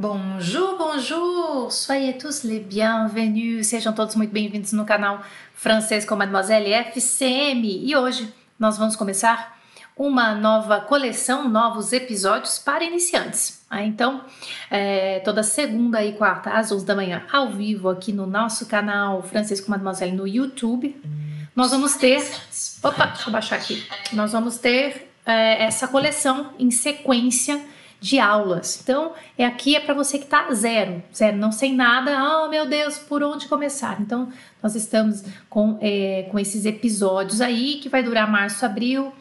Bonjour, bonjour! Soyez tous les bienvenus! Sejam todos muito bem-vindos no canal Francês com Mademoiselle FCM. E hoje nós vamos começar uma nova coleção, novos episódios para iniciantes. Ah, então, é, toda segunda e quarta às 11 da manhã, ao vivo aqui no nosso canal Francês com Mademoiselle no YouTube, nós vamos ter. Opa, deixa eu baixar aqui. Nós vamos ter é, essa coleção em sequência de aulas. Então, é aqui é para você que está zero, zero, não sei nada, oh meu Deus, por onde começar? Então, nós estamos com, é, com esses episódios aí que vai durar março, abril,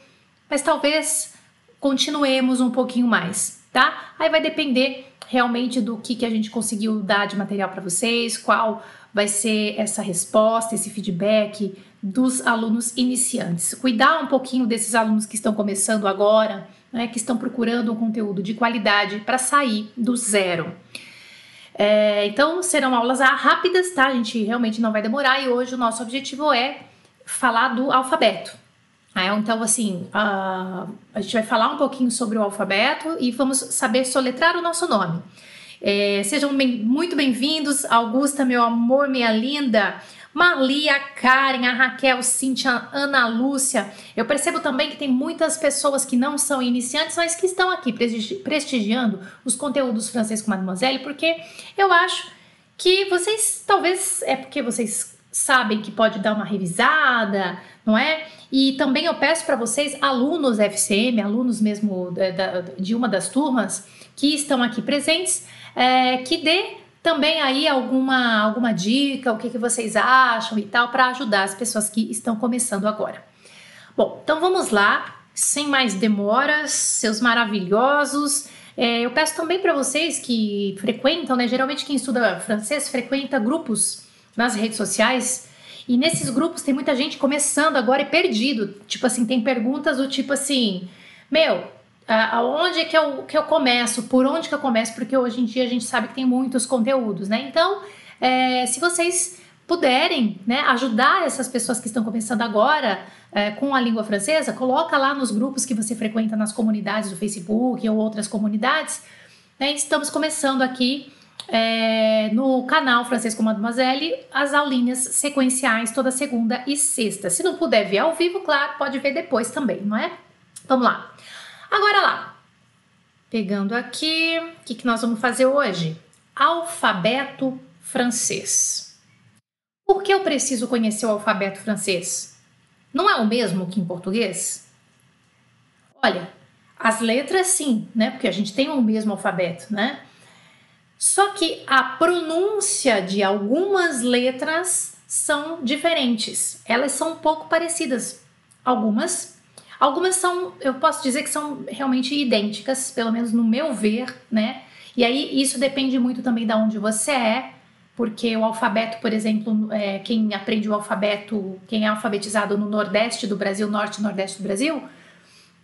mas talvez continuemos um pouquinho mais, tá? Aí vai depender realmente do que, que a gente conseguiu dar de material para vocês, qual vai ser essa resposta, esse feedback dos alunos iniciantes. Cuidar um pouquinho desses alunos que estão começando agora né, que estão procurando um conteúdo de qualidade para sair do zero. É, então serão aulas rápidas, tá? A gente realmente não vai demorar e hoje o nosso objetivo é falar do alfabeto. É, então, assim, a, a gente vai falar um pouquinho sobre o alfabeto e vamos saber soletrar o nosso nome. É, sejam bem, muito bem-vindos, Augusta, meu amor, minha linda. Marli, a Karen, a Raquel, Cíntia, a Ana Lúcia. Eu percebo também que tem muitas pessoas que não são iniciantes, mas que estão aqui prestigiando os conteúdos francês com Mademoiselle, porque eu acho que vocês, talvez é porque vocês sabem que pode dar uma revisada, não é? E também eu peço para vocês, alunos FCM, alunos mesmo de uma das turmas que estão aqui presentes, é, que dê também aí alguma, alguma dica, o que, que vocês acham e tal, para ajudar as pessoas que estão começando agora. Bom, então vamos lá, sem mais demoras, seus maravilhosos. É, eu peço também para vocês que frequentam, né? Geralmente quem estuda francês frequenta grupos nas redes sociais. E nesses grupos tem muita gente começando agora e perdido. Tipo assim, tem perguntas do tipo assim: Meu, aonde que eu, que eu começo, por onde que eu começo, porque hoje em dia a gente sabe que tem muitos conteúdos, né? Então, é, se vocês puderem né, ajudar essas pessoas que estão começando agora é, com a língua francesa, coloca lá nos grupos que você frequenta nas comunidades do Facebook ou outras comunidades. Né? Estamos começando aqui é, no canal Francês com Mademoiselle as aulinhas sequenciais toda segunda e sexta. Se não puder ver ao vivo, claro, pode ver depois também, não é? Vamos lá. Agora lá, pegando aqui, o que, que nós vamos fazer hoje? Alfabeto francês. Por que eu preciso conhecer o alfabeto francês? Não é o mesmo que em português? Olha, as letras sim, né? Porque a gente tem o mesmo alfabeto, né? Só que a pronúncia de algumas letras são diferentes. Elas são um pouco parecidas. Algumas Algumas são, eu posso dizer que são realmente idênticas, pelo menos no meu ver, né? E aí isso depende muito também de onde você é, porque o alfabeto, por exemplo, é, quem aprende o alfabeto, quem é alfabetizado no Nordeste do Brasil, Norte e Nordeste do Brasil,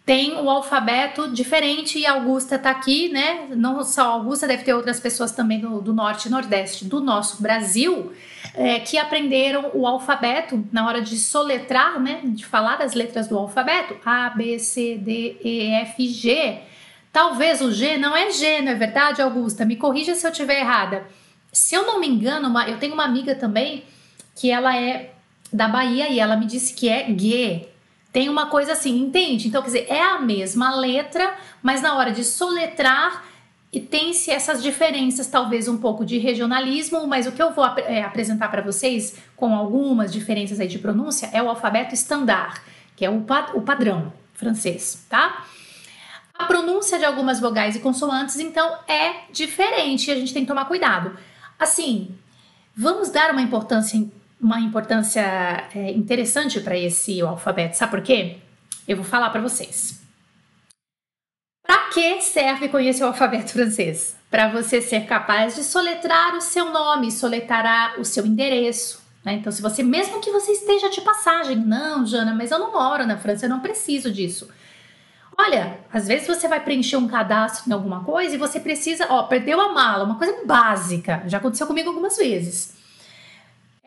tem o alfabeto diferente e Augusta tá aqui, né? Não só Augusta, deve ter outras pessoas também do, do Norte e Nordeste do nosso Brasil é, que aprenderam o alfabeto na hora de soletrar, né? De falar as letras do alfabeto: A, B, C, D, E, F, G. Talvez o G não é G, não é verdade, Augusta? Me corrija se eu estiver errada. Se eu não me engano, uma, eu tenho uma amiga também que ela é da Bahia e ela me disse que é G. Tem uma coisa assim, entende? Então, quer dizer, é a mesma letra, mas na hora de soletrar e tem-se essas diferenças, talvez um pouco de regionalismo, mas o que eu vou ap é, apresentar para vocês, com algumas diferenças aí de pronúncia, é o alfabeto standard, que é o, pa o padrão francês, tá? A pronúncia de algumas vogais e consoantes, então, é diferente e a gente tem que tomar cuidado. Assim, vamos dar uma importância uma importância é, interessante para esse alfabeto. Sabe por quê? Eu vou falar para vocês. Para que serve conhecer o alfabeto francês? Para você ser capaz de soletrar o seu nome, soletrar o seu endereço. Né? Então, se você, mesmo que você esteja de passagem, não, Jana, mas eu não moro na França, eu não preciso disso. Olha, às vezes você vai preencher um cadastro em alguma coisa e você precisa, ó, perdeu a mala, uma coisa básica. Já aconteceu comigo algumas vezes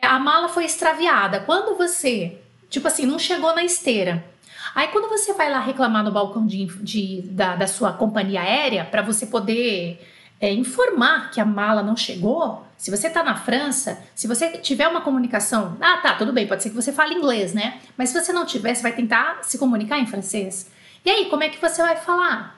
a mala foi extraviada. Quando você, tipo assim, não chegou na esteira. Aí quando você vai lá reclamar no balcão de, de da, da, sua companhia aérea para você poder é, informar que a mala não chegou, se você está na França, se você tiver uma comunicação, ah, tá, tudo bem, pode ser que você fale inglês, né? Mas se você não tiver, você vai tentar se comunicar em francês. E aí, como é que você vai falar?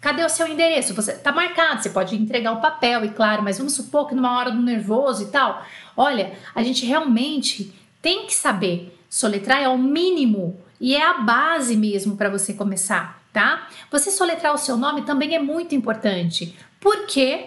Cadê o seu endereço? Você tá marcado, você pode entregar o papel, e claro, mas vamos supor que numa hora do nervoso e tal. Olha, a gente realmente tem que saber soletrar é o mínimo e é a base mesmo para você começar, tá? Você soletrar o seu nome também é muito importante. Por quê?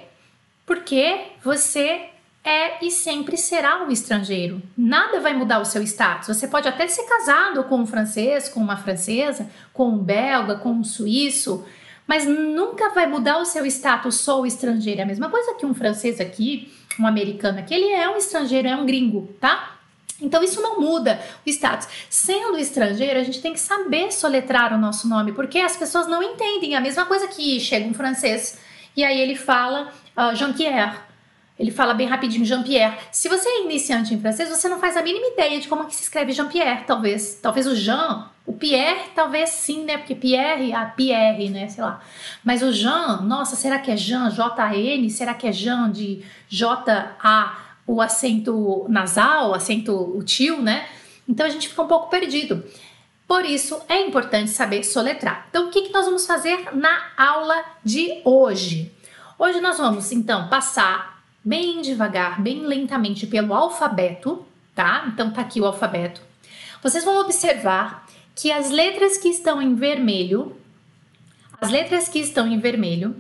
Porque você é e sempre será um estrangeiro. Nada vai mudar o seu status. Você pode até ser casado com um francês, com uma francesa, com um belga, com um suíço, mas nunca vai mudar o seu status. Sou estrangeiro. É a mesma coisa que um francês aqui, um americano aqui, ele é um estrangeiro, é um gringo, tá? Então isso não muda o status. Sendo estrangeiro, a gente tem que saber soletrar o nosso nome, porque as pessoas não entendem. A mesma coisa que chega um francês e aí ele fala uh, Jean-Pierre. Ele fala bem rapidinho Jean-Pierre. Se você é iniciante em francês, você não faz a mínima ideia de como é que se escreve Jean-Pierre, talvez. Talvez o Jean, o Pierre, talvez sim, né? Porque Pierre, a Pierre, né? Sei lá. Mas o Jean, nossa, será que é Jean, J-A-N? Será que é Jean de J-A, o acento nasal, o acento tio, né? Então a gente fica um pouco perdido. Por isso é importante saber soletrar. Então, o que, que nós vamos fazer na aula de hoje? Hoje nós vamos então passar bem devagar, bem lentamente pelo alfabeto, tá? Então tá aqui o alfabeto. Vocês vão observar que as letras que estão em vermelho, as letras que estão em vermelho,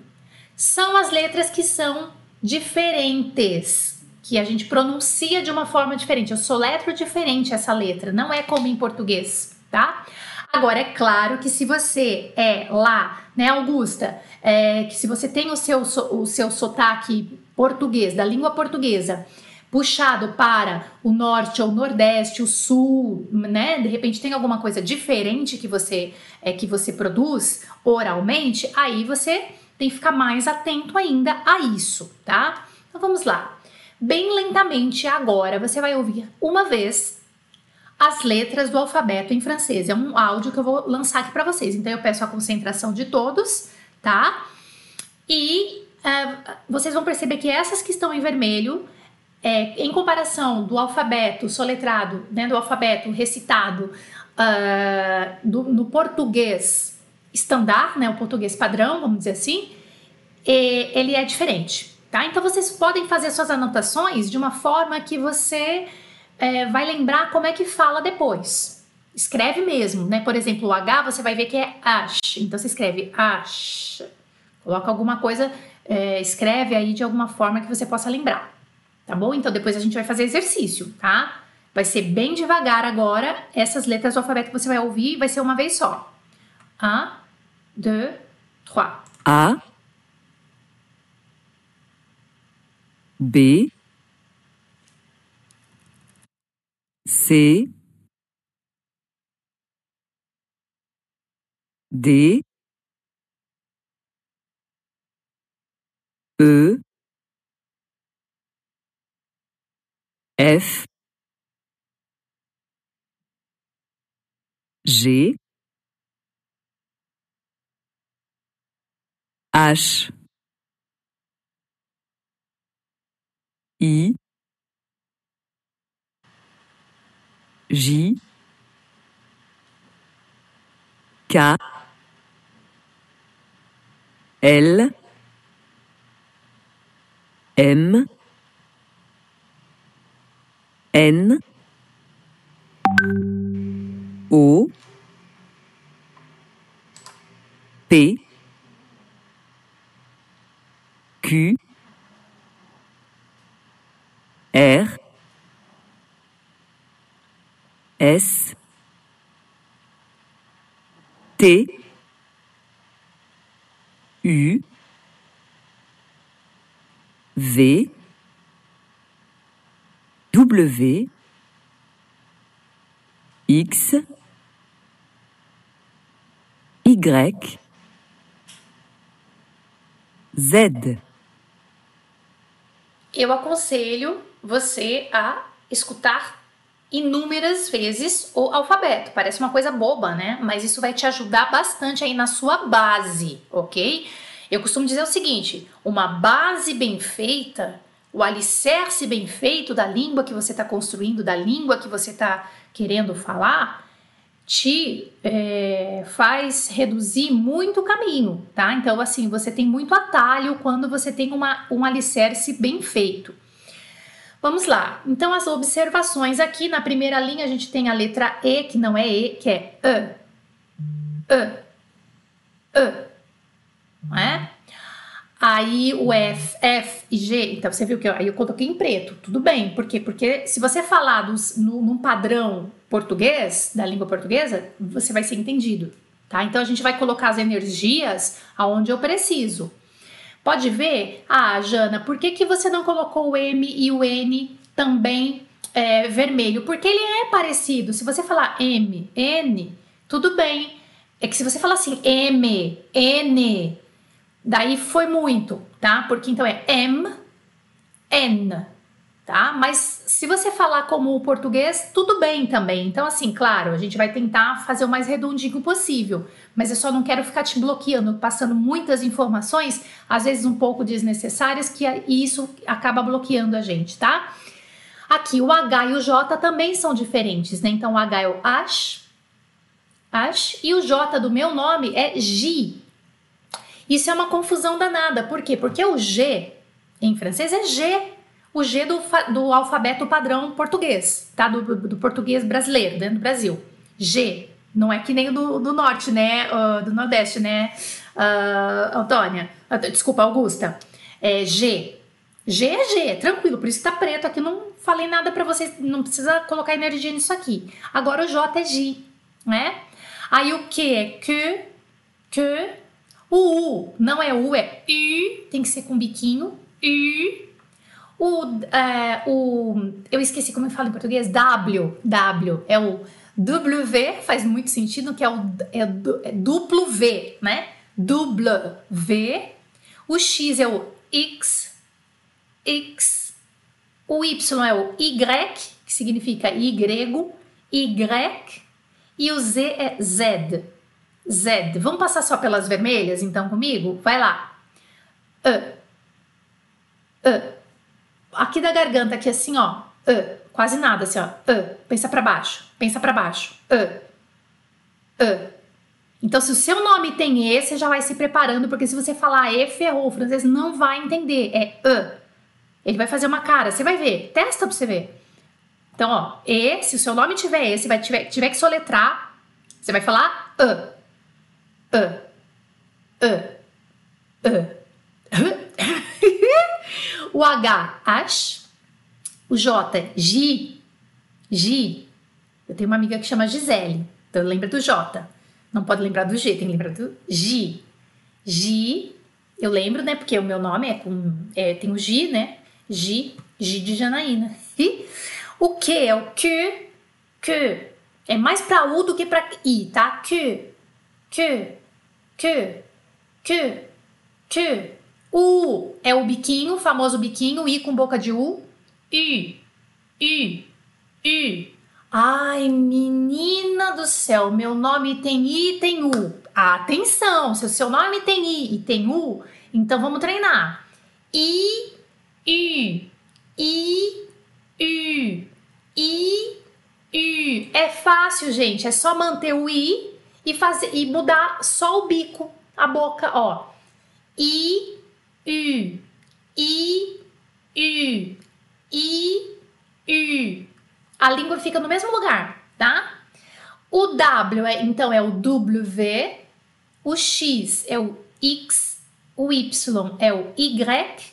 são as letras que são diferentes, que a gente pronuncia de uma forma diferente. Eu soletro diferente essa letra, não é como em português tá? Agora, é claro que se você é lá, né, Augusta, é, que se você tem o seu, o seu sotaque português, da língua portuguesa, puxado para o norte ou nordeste, o sul, né? De repente tem alguma coisa diferente que você é que você produz oralmente, aí você tem que ficar mais atento ainda a isso, tá? Então vamos lá. Bem lentamente agora você vai ouvir uma vez as letras do alfabeto em francês. É um áudio que eu vou lançar aqui para vocês. Então eu peço a concentração de todos, tá? E uh, vocês vão perceber que essas que estão em vermelho, é, em comparação do alfabeto soletrado, né, do alfabeto recitado uh, do, no português estandar, né, o português padrão, vamos dizer assim, ele é diferente, tá? Então vocês podem fazer suas anotações de uma forma que você é, vai lembrar como é que fala depois. Escreve mesmo, né? Por exemplo, o H você vai ver que é ash. Então você escreve ash. Coloca alguma coisa, é, escreve aí de alguma forma que você possa lembrar. Tá bom? Então depois a gente vai fazer exercício, tá? Vai ser bem devagar agora. Essas letras do alfabeto você vai ouvir vai ser uma vez só. Un, deux, trois. A. B. C D E F G H I J K L M N O P Q R S T U V W X Y Z. Eu aconselho você a escutar inúmeras vezes o alfabeto. Parece uma coisa boba, né? Mas isso vai te ajudar bastante aí na sua base, ok? Eu costumo dizer o seguinte: uma base bem feita, o alicerce bem feito da língua que você está construindo, da língua que você está querendo falar, te é, faz reduzir muito o caminho, tá? Então, assim, você tem muito atalho quando você tem uma, um alicerce bem feito. Vamos lá. Então, as observações aqui na primeira linha a gente tem a letra E, que não é E, que é E. E. E. Não é? Aí o F, F e G, então você viu que aí eu coloquei em preto, tudo bem, por quê? Porque se você falar dos, no, num padrão português, da língua portuguesa, você vai ser entendido, tá? Então a gente vai colocar as energias aonde eu preciso. Pode ver, ah, Jana, por que, que você não colocou o M e o N também é, vermelho? Porque ele é parecido. Se você falar M, N, tudo bem. É que se você falar assim, M, N, daí foi muito, tá? Porque então é M, N, tá? Mas se você falar como o português, tudo bem também. Então, assim, claro, a gente vai tentar fazer o mais redondinho possível mas eu só não quero ficar te bloqueando, passando muitas informações, às vezes um pouco desnecessárias, que isso acaba bloqueando a gente, tá? Aqui o H e o J também são diferentes, né? Então o H é o ash, ash, e o J do meu nome é G. Isso é uma confusão danada, por quê? Porque o G em francês é G, o G do, do alfabeto padrão português, tá? Do, do português brasileiro, dentro do Brasil. G. Não é que nem o do, do norte, né? Uh, do nordeste, né, uh, Antônia? Uh, desculpa, Augusta. É G. G é G, tranquilo, por isso que tá preto aqui. Não falei nada para vocês, não precisa colocar energia nisso aqui. Agora o J é G, né? Aí o Q é Q, Q. O U não é U, é U, tem que ser com biquinho. U. O, é, o, eu esqueci como eu falo em português, W, W, é o W faz muito sentido, que é o é, é duplo V, né? Duplo V. O X é o X, X. O Y é o Y, que significa Y, Y. E o Z é Z, Z. Vamos passar só pelas vermelhas, então, comigo? Vai lá. E. Aqui da garganta, aqui assim, ó. E. Quase nada, assim, ó. Uh, pensa para baixo, pensa para baixo. Uh, uh. Então, se o seu nome tem E, você já vai se preparando, porque se você falar E, ferrou, o francês não vai entender. É. Ele vai fazer uma cara, você vai ver. Testa pra você ver. Então, ó, E, se o seu nome tiver E, você vai tiver, tiver que soletrar, você vai falar E. E. E. E. o H, ash. O J Gi, Gi. Eu tenho uma amiga que chama Gisele, então lembra do J. Não pode lembrar do G, tem que lembrar do Gi. Gi, eu lembro, né? Porque o meu nome é com. É, tem o Gi, né? Gi, Gi de Janaína. O Q é o Q, Q. É mais pra U do que pra I, tá? Q, Q, Q, Q, Q. U é o biquinho, o famoso biquinho, I com boca de U. I, I, I. Ai, menina do céu, meu nome tem I e tem U. Atenção, se o seu nome tem I e tem U, então vamos treinar. I, I, I, I, I, I. É fácil, gente, é só manter o I e fazer e mudar só o bico, a boca, ó. I, I, I, I. I, U. A língua fica no mesmo lugar, tá? O W, é, então, é o W. O X é o X. O Y é o Y.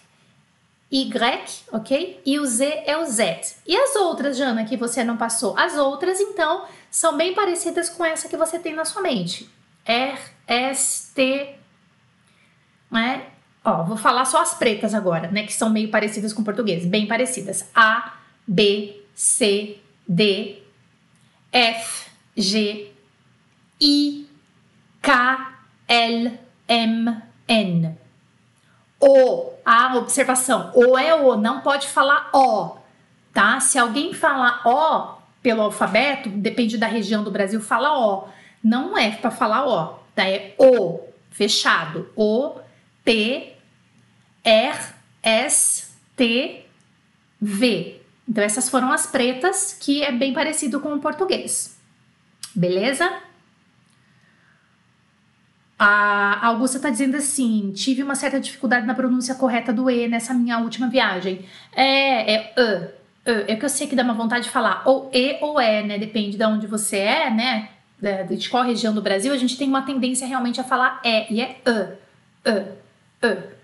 Y, ok? E o Z é o Z. E as outras, Jana, que você não passou? As outras, então, são bem parecidas com essa que você tem na sua mente. R, S, T, né? Ó, vou falar só as pretas agora, né? Que são meio parecidas com o português, bem parecidas. A, B, C, D, F, G, I, K, L, M, N. O, a observação, o é o, não pode falar O, tá? Se alguém falar O pelo alfabeto, depende da região do Brasil, fala O. Não é para falar O, tá? É O, fechado. O, T V. Então essas foram as pretas, que é bem parecido com o português. Beleza? A Augusta está dizendo assim: tive uma certa dificuldade na pronúncia correta do E nessa minha última viagem. É, é E. É que eu sei que dá uma vontade de falar ou E ou E, né? Depende de onde você é, né? De qual região do Brasil, a gente tem uma tendência realmente a falar E, e é E. E. E.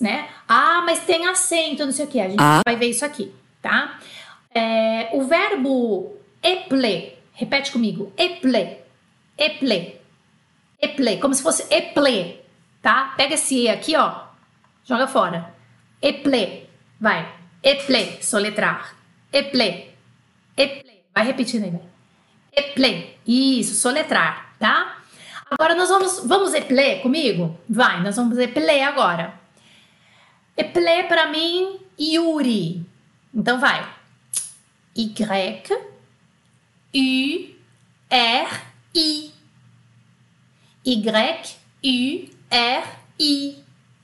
Né? Ah, mas tem acento, não sei o que. A gente ah. vai ver isso aqui, tá? É, o verbo eple, repete comigo: eple, eple Eple, como se fosse eple, tá? Pega esse E aqui, ó, joga fora. Eple, vai. Eple, soletrar. Eple, eple. Vai repetindo aí, vai. Eple, isso, soletrar, tá? Agora nós vamos, vamos eple comigo? Vai, nós vamos eple agora. Eple para mim, Yuri. Então vai. Y, U, R, I. Y-U-R-I.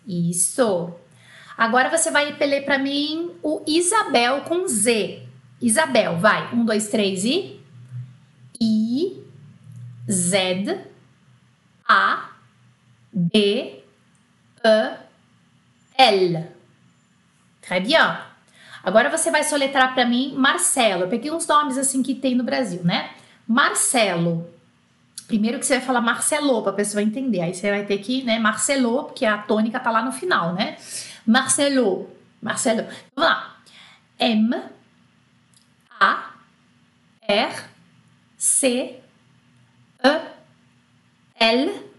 Isso. Agora você vai repelir para mim o Isabel com Z. Isabel, vai. Um, dois, três e. I, Z, A, B, E, L. Très bien. Agora você vai soletrar para mim Marcelo. Eu peguei uns nomes assim que tem no Brasil, né? Marcelo. Primeiro que você vai falar Marcelo para a pessoa entender. Aí você vai ter que, né, Marcelo, porque a tônica tá lá no final, né? Marcelo. Marcelo. Vamos lá. M A R C E L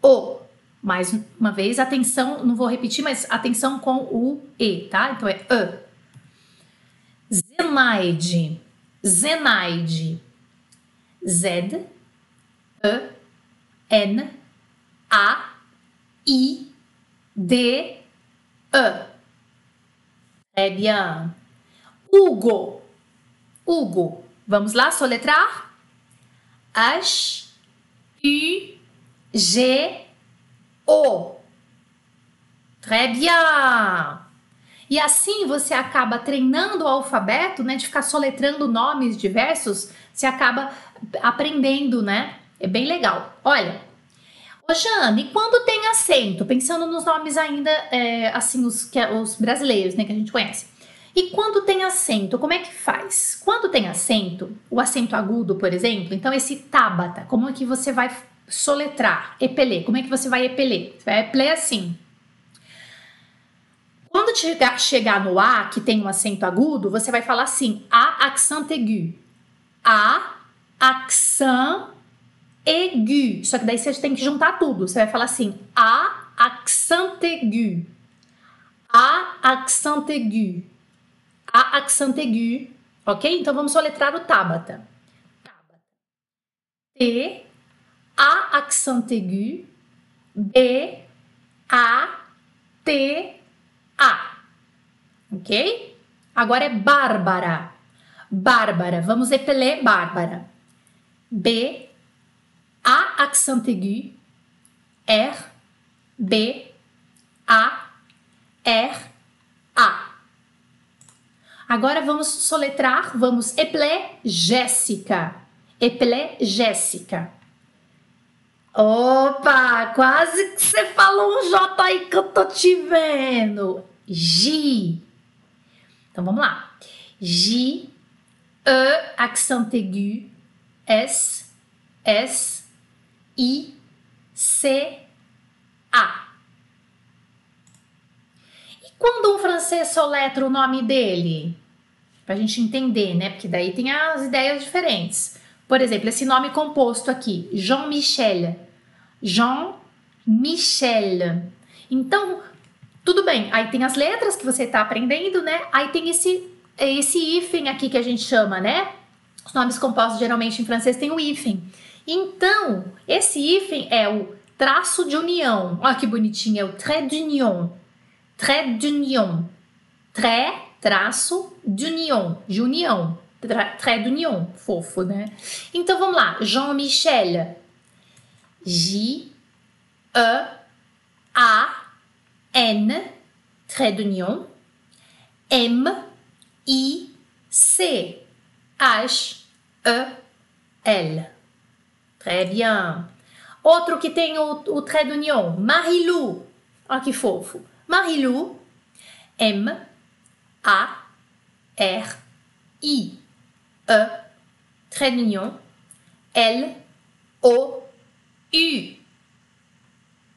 O. Mais uma vez, atenção, não vou repetir, mas atenção com o E, tá? Então é E. Zenaide. Zenaide. Z E, N, A, I, D, E. Très bien. Hugo. Hugo. Vamos lá soletrar? H, U, G, O. Très bien. E assim você acaba treinando o alfabeto, né? De ficar soletrando nomes diversos, você acaba aprendendo, né? É bem legal. Olha, Ô Jane, e quando tem acento? Pensando nos nomes ainda, é, assim, os, que, os brasileiros, né, que a gente conhece. E quando tem acento, como é que faz? Quando tem acento, o acento agudo, por exemplo, então esse tabata, como é que você vai soletrar? Epeler, como é que você vai epeler? Você vai epeler assim. Quando chegar, chegar no A, que tem um acento agudo, você vai falar assim, A accent aigu. A accent aigu. Só que daí você tem que juntar tudo. Você vai falar assim: A accent aigu. A accent aigu. A accent aigu. Ok? Então vamos soletrar o Tabata. T. A accent aigu. B. A. T. A. Ok? Agora é Bárbara. Bárbara. Vamos repeler Bárbara. B a accent aigu, R, B, A, R, A. Agora vamos soletrar, vamos eple Jéssica. Eple Jéssica. Opa, quase que você falou um J aí que eu tô te vendo. J. Então vamos lá. J, E, accent aigu, S, S, I, C, A. E quando um francês soletra o nome dele? Para a gente entender, né? Porque daí tem as ideias diferentes. Por exemplo, esse nome composto aqui, Jean-Michel. Jean-Michel. Então, tudo bem. Aí tem as letras que você está aprendendo, né? Aí tem esse, esse hífen aqui que a gente chama, né? Os nomes compostos geralmente em francês tem o hífen. Então, esse hífen é o traço de união. Olha que bonitinho, é o trait d'union. Trait d'union. Trait, traço, d'union, de união. Trait d'union, fofo, né? Então vamos lá. Jean-Michel. J, E, A, N, trait d'union, M, I, C, H, E, L. Très bien. Outro que tem o, o trait d'union, Marilou. Olha que fofo. Marilou, M, A, R, I, E, trait d'union, L, O, U.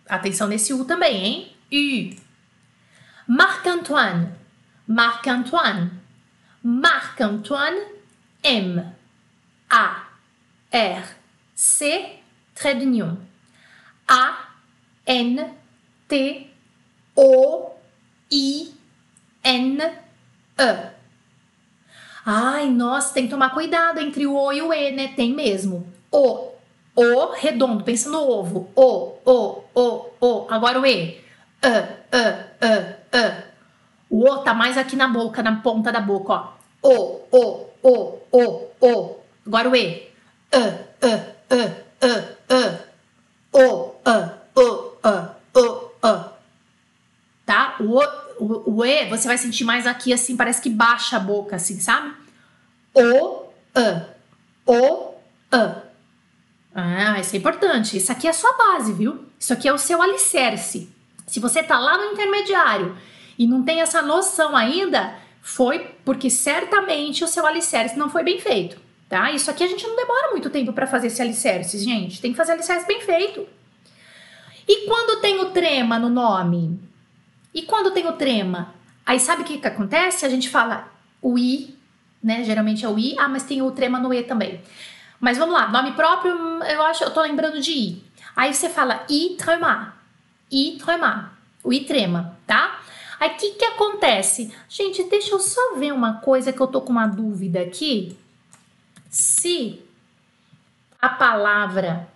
Atenção nesse U também, hein? U. Marc-Antoine, Marc-Antoine, Marc-Antoine, M, A, R, C, trait d'union, A, N, T, O, I, N, E. Ai, nossa, tem que tomar cuidado entre o O e o E, né? Tem mesmo. O, O, redondo, pensa no ovo. O, O, O, O. Agora o E. E, E, E, E. O O tá mais aqui na boca, na ponta da boca, ó. O, O, O, O, O. Agora o E. E, E, E, E, E. O, O, E, O, E. Tá? O, o, o E, você vai sentir mais aqui, assim, parece que baixa a boca, assim, sabe? O, E. O. Ah, isso é importante. Isso aqui é a sua base, viu? Isso aqui é o seu alicerce. Se você tá lá no intermediário e não tem essa noção ainda, foi porque certamente o seu alicerce não foi bem feito, tá? Isso aqui a gente não demora muito tempo para fazer esse alicerce, gente. Tem que fazer alicerce bem feito. E quando tem o trema no nome? E quando tem o trema? Aí sabe o que, que acontece? A gente fala o i, né? Geralmente é o i, ah, mas tem o trema no e também. Mas vamos lá, nome próprio, eu acho, eu tô lembrando de i. Aí você fala i trema, i trema, o i trema, tá? Aí o que que acontece? Gente, deixa eu só ver uma coisa que eu tô com uma dúvida aqui. Se a palavra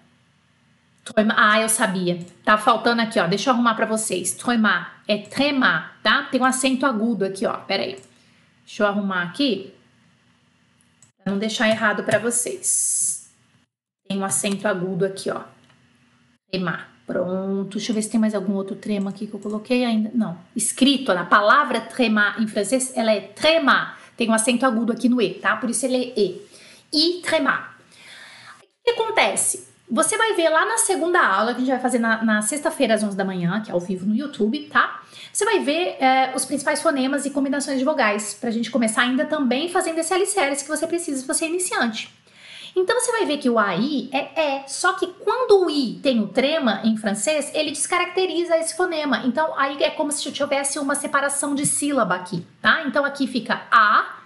ah, eu sabia. Tá faltando aqui, ó. Deixa eu arrumar para vocês. Tremar é tremar, tá? Tem um acento agudo aqui, ó. Pera aí. Deixa eu arrumar aqui. Pra não deixar errado para vocês. Tem um acento agudo aqui, ó. Tremar. Pronto. Deixa eu ver se tem mais algum outro trema aqui que eu coloquei ainda. Não. Escrito, na palavra tremar em francês, ela é tremar. Tem um acento agudo aqui no E, tá? Por isso ele é E. E tremar. O que acontece? Você vai ver lá na segunda aula, que a gente vai fazer na, na sexta-feira às 11 da manhã, que é ao vivo no YouTube, tá? Você vai ver é, os principais fonemas e combinações de vogais, pra gente começar ainda também fazendo esse alicerce que você precisa se você é iniciante. Então você vai ver que o AI é é, só que quando o i tem o trema em francês, ele descaracteriza esse fonema. Então aí é como se tivesse uma separação de sílaba aqui, tá? Então aqui fica a,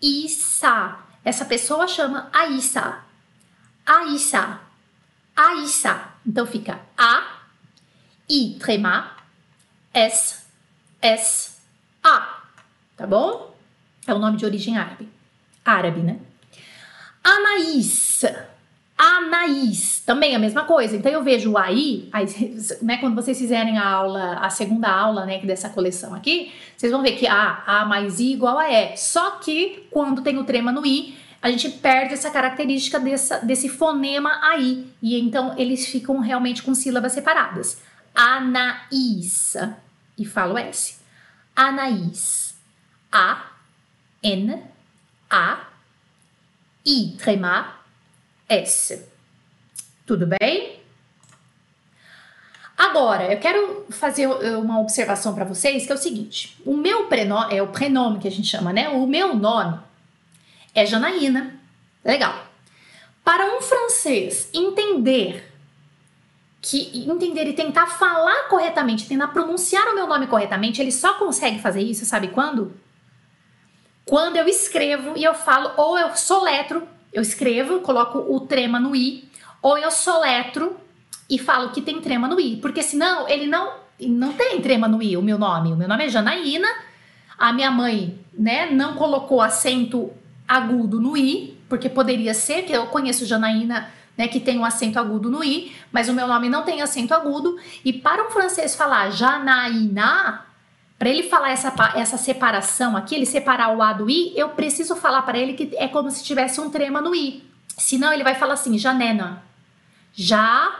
isa. Essa pessoa chama Aissa. Aissa. Aissa. Então fica A, I, trema, S, S, A. Tá bom? É o nome de origem árabe. Árabe, né? Anaís. Anaís. Também a mesma coisa. Então eu vejo o AI, aí, né, quando vocês fizerem a aula, a segunda aula, né, dessa coleção aqui, vocês vão ver que A, A mais I igual a E. Só que quando tem o trema no I, a gente perde essa característica dessa, desse fonema aí. E então eles ficam realmente com sílabas separadas. Anaís. E falo S. Anaís. A, N, A, I, tremar, S. Tudo bem? Agora, eu quero fazer uma observação para vocês que é o seguinte: o meu prenome, é o prenome que a gente chama, né? O meu nome é Janaína. Legal. Para um francês entender que entender e tentar falar corretamente, tentar pronunciar o meu nome corretamente, ele só consegue fazer isso, sabe quando? Quando eu escrevo e eu falo, ou eu soletro, eu escrevo, coloco o trema no i, ou eu soletro e falo que tem trema no i, porque senão ele não não tem trema no i, o meu nome. O meu nome é Janaína. A minha mãe, né, não colocou acento agudo no i, porque poderia ser que eu conheço Janaína, né, que tem um acento agudo no i, mas o meu nome não tem acento agudo. E para um francês falar Janaína, para ele falar essa, essa separação aqui, ele separar o a do i, eu preciso falar para ele que é como se tivesse um trema no i. Senão ele vai falar assim, Janena. Já,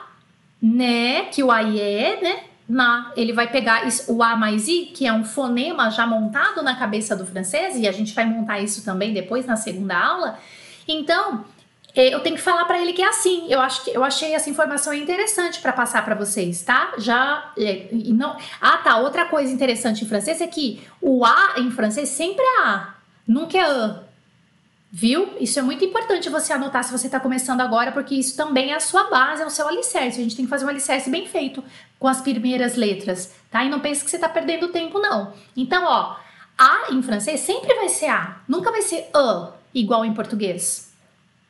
né, que o ai é, né? na. Ele vai pegar o A mais I, que é um fonema já montado na cabeça do francês, e a gente vai montar isso também depois na segunda aula. Então, eu tenho que falar para ele que é assim. Eu acho que eu achei essa informação interessante para passar para vocês, tá? Já é, e não. Ah, tá. Outra coisa interessante em francês é que o A em francês sempre é A, nunca é A. Viu? Isso é muito importante você anotar se você está começando agora, porque isso também é a sua base, é o seu alicerce. A gente tem que fazer um alicerce bem feito com as primeiras letras, tá? E não pense que você está perdendo tempo, não. Então, ó, A em francês sempre vai ser A, nunca vai ser A, igual em português.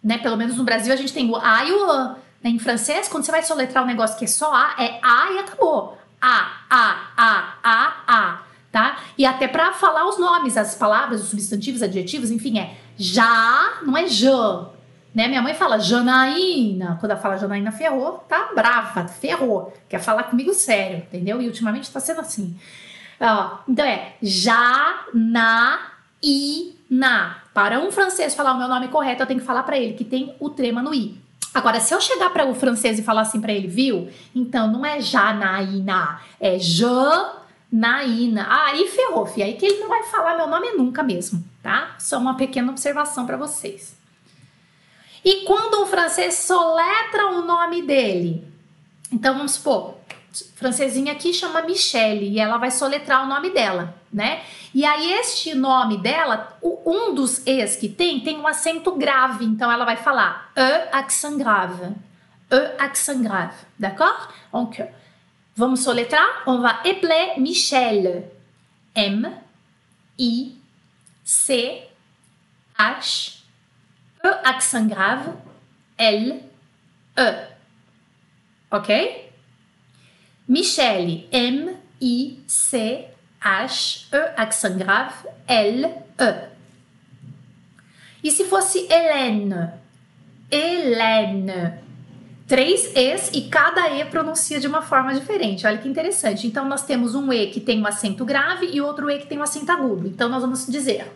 Né? Pelo menos no Brasil a gente tem o A e o A. Né? Em francês, quando você vai soletrar um negócio que é só A, é A e acabou. A, A, A, A, A, tá? E até para falar os nomes, as palavras, os substantivos, adjetivos, enfim, é já, não é Jã. Né? Minha mãe fala Janaína. Quando ela fala Janaína ferrou, tá brava, ferrou. Quer falar comigo sério, entendeu? E ultimamente tá sendo assim. Ó, então é Janaína. Para um francês falar o meu nome correto, eu tenho que falar para ele que tem o trema no i. Agora, se eu chegar para o francês e falar assim para ele, viu? Então não é Janaína, é Janaína. Ah, aí ferrou, fi. Aí que ele não vai falar meu nome nunca mesmo tá? Só uma pequena observação para vocês. E quando um francês soletra o nome dele, então vamos supor, francesinha aqui chama Michelle e ela vai soletrar o nome dela, né? E aí este nome dela, um dos e's que tem, tem um acento grave, então ela vai falar e accent grave, e accent grave, d'accord? Donc, vamos soletrar, on va appeler Michelle, M I C, H, E accent grave, L, E. Ok? Michele, M, I, C, H, E accent grave, L, E. Se fosse Helene? Helene. Três E's e cada E pronuncia de uma forma diferente. Olha que interessante. Então, nós temos um E que tem um acento grave e outro E que tem um acento agudo. Então, nós vamos dizer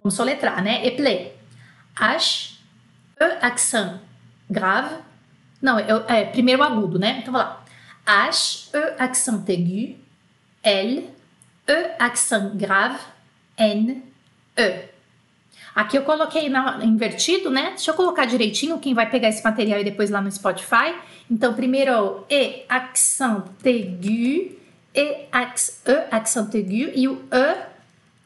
Vamos soletrar, né? Eplé. H, E, accent grave. Não, é, é primeiro agudo, né? Então, vamos lá. H, E, accent aigu. L, E, accent grave. N, E. Aqui eu coloquei na, invertido, né? Deixa eu colocar direitinho quem vai pegar esse material e depois lá no Spotify. Então, primeiro E, accent aigu. E, accent aigu. E o E,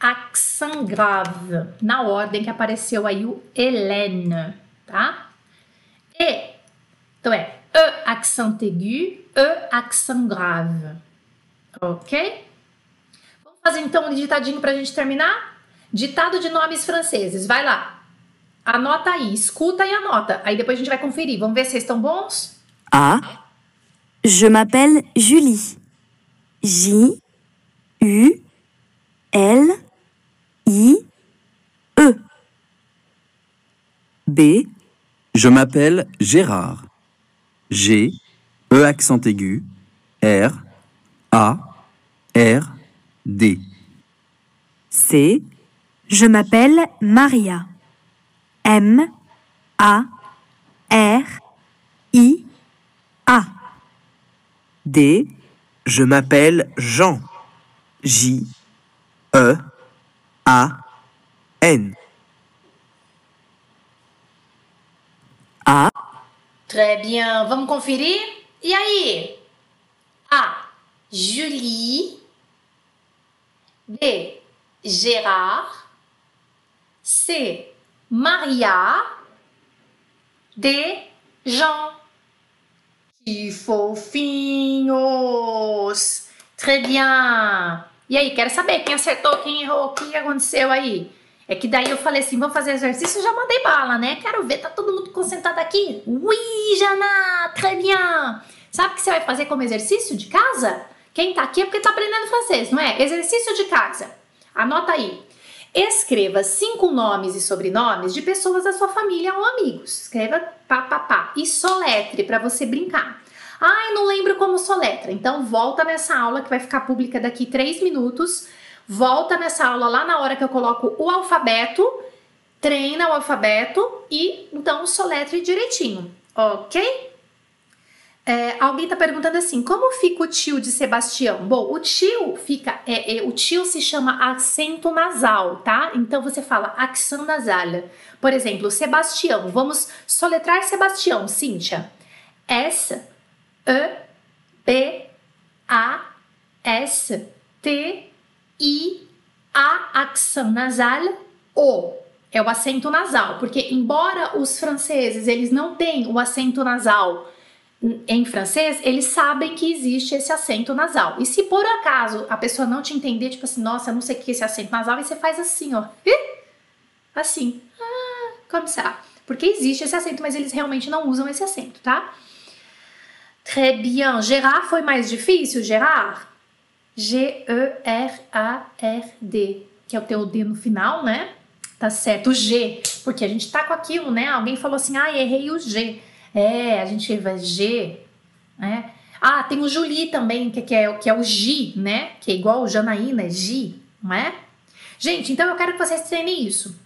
accent grave, na ordem que apareceu aí o Hélène, tá? E, então é E accent aigu, E accent grave, ok? Vamos fazer então um ditadinho para a gente terminar? Ditado de nomes franceses, vai lá. Anota aí, escuta e anota. Aí depois a gente vai conferir. Vamos ver se estão bons? A. Je m'appelle Julie. J. U. L. I, E. B. Je m'appelle Gérard. G, E accent aigu, R, A, R, D. C. Je m'appelle Maria. M, A, R, I, A. D. Je m'appelle Jean. J, E, a, N. Très bien. Vamos conferir? E aí? A. Julie. B. Gérard. C. Maria. D. Jean. Que fofinhos! Très bien! E aí, quero saber quem acertou, quem errou, o que aconteceu aí? É que daí eu falei assim, vamos fazer exercício, já mandei bala, né? Quero ver, tá todo mundo concentrado aqui? Oui, Jana, très bien! Sabe o que você vai fazer como exercício de casa? Quem tá aqui é porque tá aprendendo francês, não é? Exercício de casa. Anota aí. Escreva cinco nomes e sobrenomes de pessoas da sua família ou amigos. Escreva pá, pá, pá. E soletre para você brincar. Ai, não lembro como soletra. Então volta nessa aula que vai ficar pública daqui três minutos. Volta nessa aula lá na hora que eu coloco o alfabeto, treina o alfabeto e então soletre direitinho, ok? É, alguém está perguntando assim, como fica o tio de Sebastião? Bom, o tio fica, é, é, o tio se chama acento nasal, tá? Então você fala accent nasal. Por exemplo, Sebastião, vamos soletrar Sebastião, Cíntia. S, E, B, A, S, T, I, A, accent nasal, O. É o acento nasal, porque embora os franceses eles não têm o acento nasal em francês, eles sabem que existe esse acento nasal. E se por acaso a pessoa não te entender, tipo assim, nossa, eu não sei o que é esse acento nasal, e você faz assim, ó. Assim. Ah, como ça. Porque existe esse acento, mas eles realmente não usam esse acento, tá? Très bien. Gerard foi mais difícil, Gerard? G-E-R-A-R-D. Que é o teu D no final, né? Tá certo. O G. Porque a gente tá com aquilo, né? Alguém falou assim, ah, errei o G. É, a gente vai G, né? Ah, tem o Julie também, que, que, é, que é o G, né? Que é igual o Janaína, é G, não é? Gente, então eu quero que vocês treinem isso,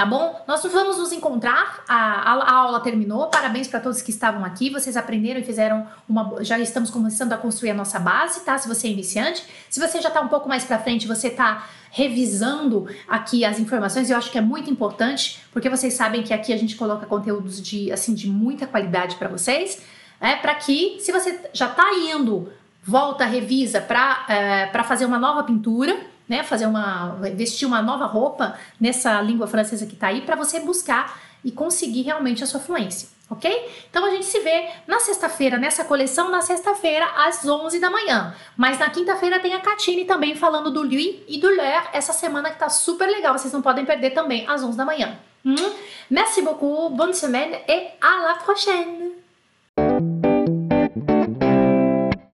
tá bom? Nós vamos nos encontrar, a, a, a aula terminou, parabéns para todos que estavam aqui, vocês aprenderam e fizeram uma... Já estamos começando a construir a nossa base, tá? Se você é iniciante, se você já tá um pouco mais para frente, você tá revisando aqui as informações, eu acho que é muito importante, porque vocês sabem que aqui a gente coloca conteúdos de assim de muita qualidade para vocês, é para que se você já está indo, volta, revisa para é, para fazer uma nova pintura, né, fazer uma vestir uma nova roupa nessa língua francesa que está aí para você buscar e conseguir realmente a sua fluência ok? Então a gente se vê na sexta-feira, nessa coleção, na sexta-feira, às 11 da manhã. Mas na quinta-feira tem a Catine também falando do lui e do leur, essa semana que tá super legal, vocês não podem perder também às 11 da manhã. Hum? Merci beaucoup, bonne semaine et à la prochaine!